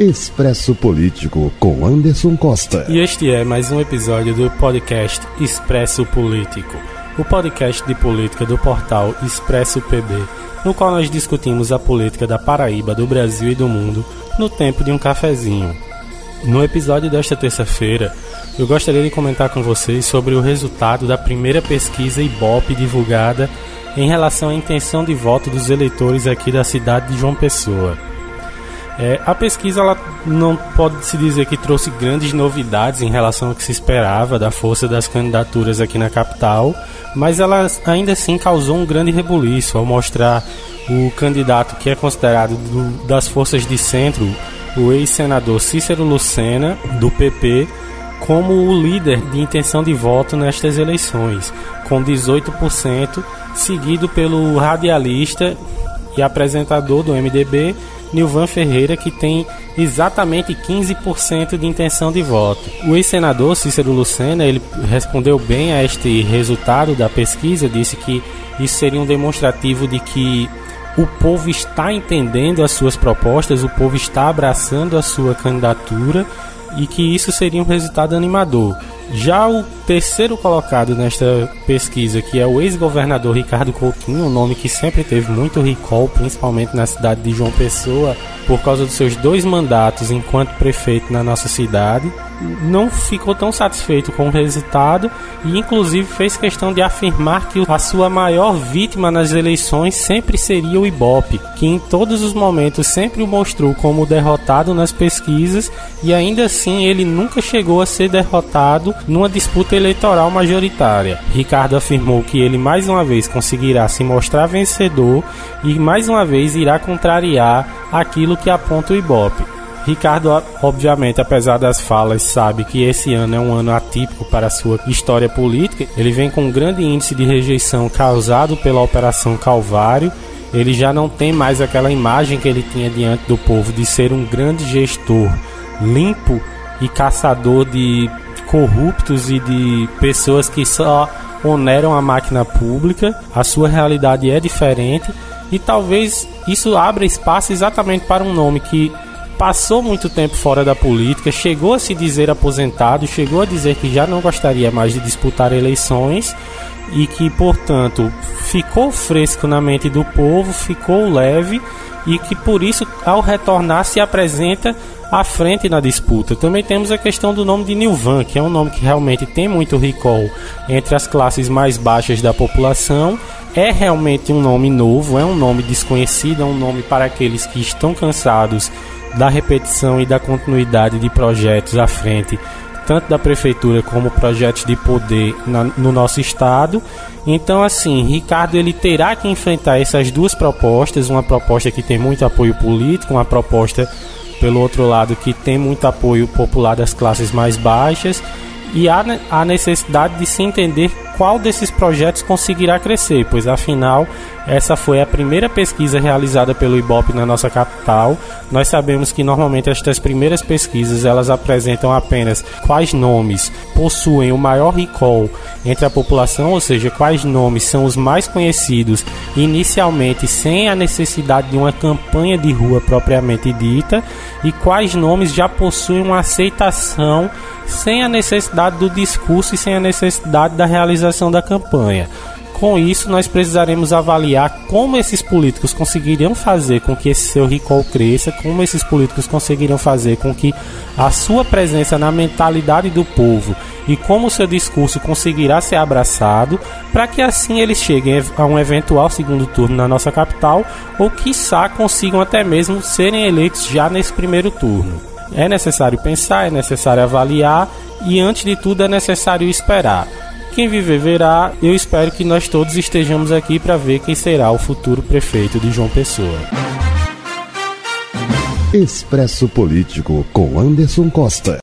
Expresso Político com Anderson Costa. E este é mais um episódio do podcast Expresso Político, o podcast de política do portal Expresso PB, no qual nós discutimos a política da Paraíba, do Brasil e do mundo no tempo de um cafezinho. No episódio desta terça-feira, eu gostaria de comentar com vocês sobre o resultado da primeira pesquisa Ibope divulgada em relação à intenção de voto dos eleitores aqui da cidade de João Pessoa. É, a pesquisa ela não pode se dizer que trouxe grandes novidades em relação ao que se esperava da força das candidaturas aqui na capital, mas ela ainda assim causou um grande rebuliço ao mostrar o candidato que é considerado do, das forças de centro, o ex-senador Cícero Lucena, do PP, como o líder de intenção de voto nestas eleições, com 18%, seguido pelo radialista e apresentador do MDB, Nilvan Ferreira, que tem exatamente 15% de intenção de voto. O ex-senador Cícero Lucena, ele respondeu bem a este resultado da pesquisa, disse que isso seria um demonstrativo de que o povo está entendendo as suas propostas, o povo está abraçando a sua candidatura e que isso seria um resultado animador. Já o terceiro colocado nesta pesquisa, que é o ex-governador Ricardo Coutinho, um nome que sempre teve muito recall, principalmente na cidade de João Pessoa, por causa dos seus dois mandatos enquanto prefeito na nossa cidade, não ficou tão satisfeito com o resultado e, inclusive, fez questão de afirmar que a sua maior vítima nas eleições sempre seria o Ibope, que em todos os momentos sempre o mostrou como derrotado nas pesquisas e, ainda assim, ele nunca chegou a ser derrotado numa disputa eleitoral majoritária. Ricardo afirmou que ele mais uma vez conseguirá se mostrar vencedor e mais uma vez irá contrariar aquilo que aponta o Ibope. Ricardo, obviamente, apesar das falas, sabe que esse ano é um ano atípico para a sua história política. Ele vem com um grande índice de rejeição causado pela Operação Calvário. Ele já não tem mais aquela imagem que ele tinha diante do povo de ser um grande gestor limpo e caçador de corruptos e de pessoas que só oneram a máquina pública. A sua realidade é diferente e talvez isso abra espaço exatamente para um nome que passou muito tempo fora da política, chegou a se dizer aposentado, chegou a dizer que já não gostaria mais de disputar eleições e que, portanto, ficou fresco na mente do povo, ficou leve e que por isso, ao retornar, se apresenta à frente na disputa. Também temos a questão do nome de Nilvan, que é um nome que realmente tem muito recall entre as classes mais baixas da população. É realmente um nome novo, é um nome desconhecido, é um nome para aqueles que estão cansados da repetição e da continuidade de projetos à frente tanto da prefeitura como projetos de poder na, no nosso estado. Então, assim, Ricardo ele terá que enfrentar essas duas propostas, uma proposta que tem muito apoio político, uma proposta pelo outro lado que tem muito apoio popular das classes mais baixas e há a necessidade de se entender qual desses projetos conseguirá crescer, pois afinal essa foi a primeira pesquisa realizada pelo IBOP na nossa capital. Nós sabemos que normalmente estas primeiras pesquisas elas apresentam apenas quais nomes possuem o maior recall entre a população, ou seja, quais nomes são os mais conhecidos inicialmente sem a necessidade de uma campanha de rua propriamente dita e quais nomes já possuem uma aceitação sem a necessidade do discurso e sem a necessidade da realização da campanha. Com isso, nós precisaremos avaliar como esses políticos conseguiriam fazer com que esse seu recall cresça, como esses políticos conseguiriam fazer com que a sua presença na mentalidade do povo e como o seu discurso conseguirá ser abraçado, para que assim eles cheguem a um eventual segundo turno na nossa capital ou, quiçá, consigam até mesmo serem eleitos já nesse primeiro turno. É necessário pensar, é necessário avaliar e, antes de tudo, é necessário esperar. Quem viver verá. Eu espero que nós todos estejamos aqui para ver quem será o futuro prefeito de João Pessoa. Expresso Político com Anderson Costa.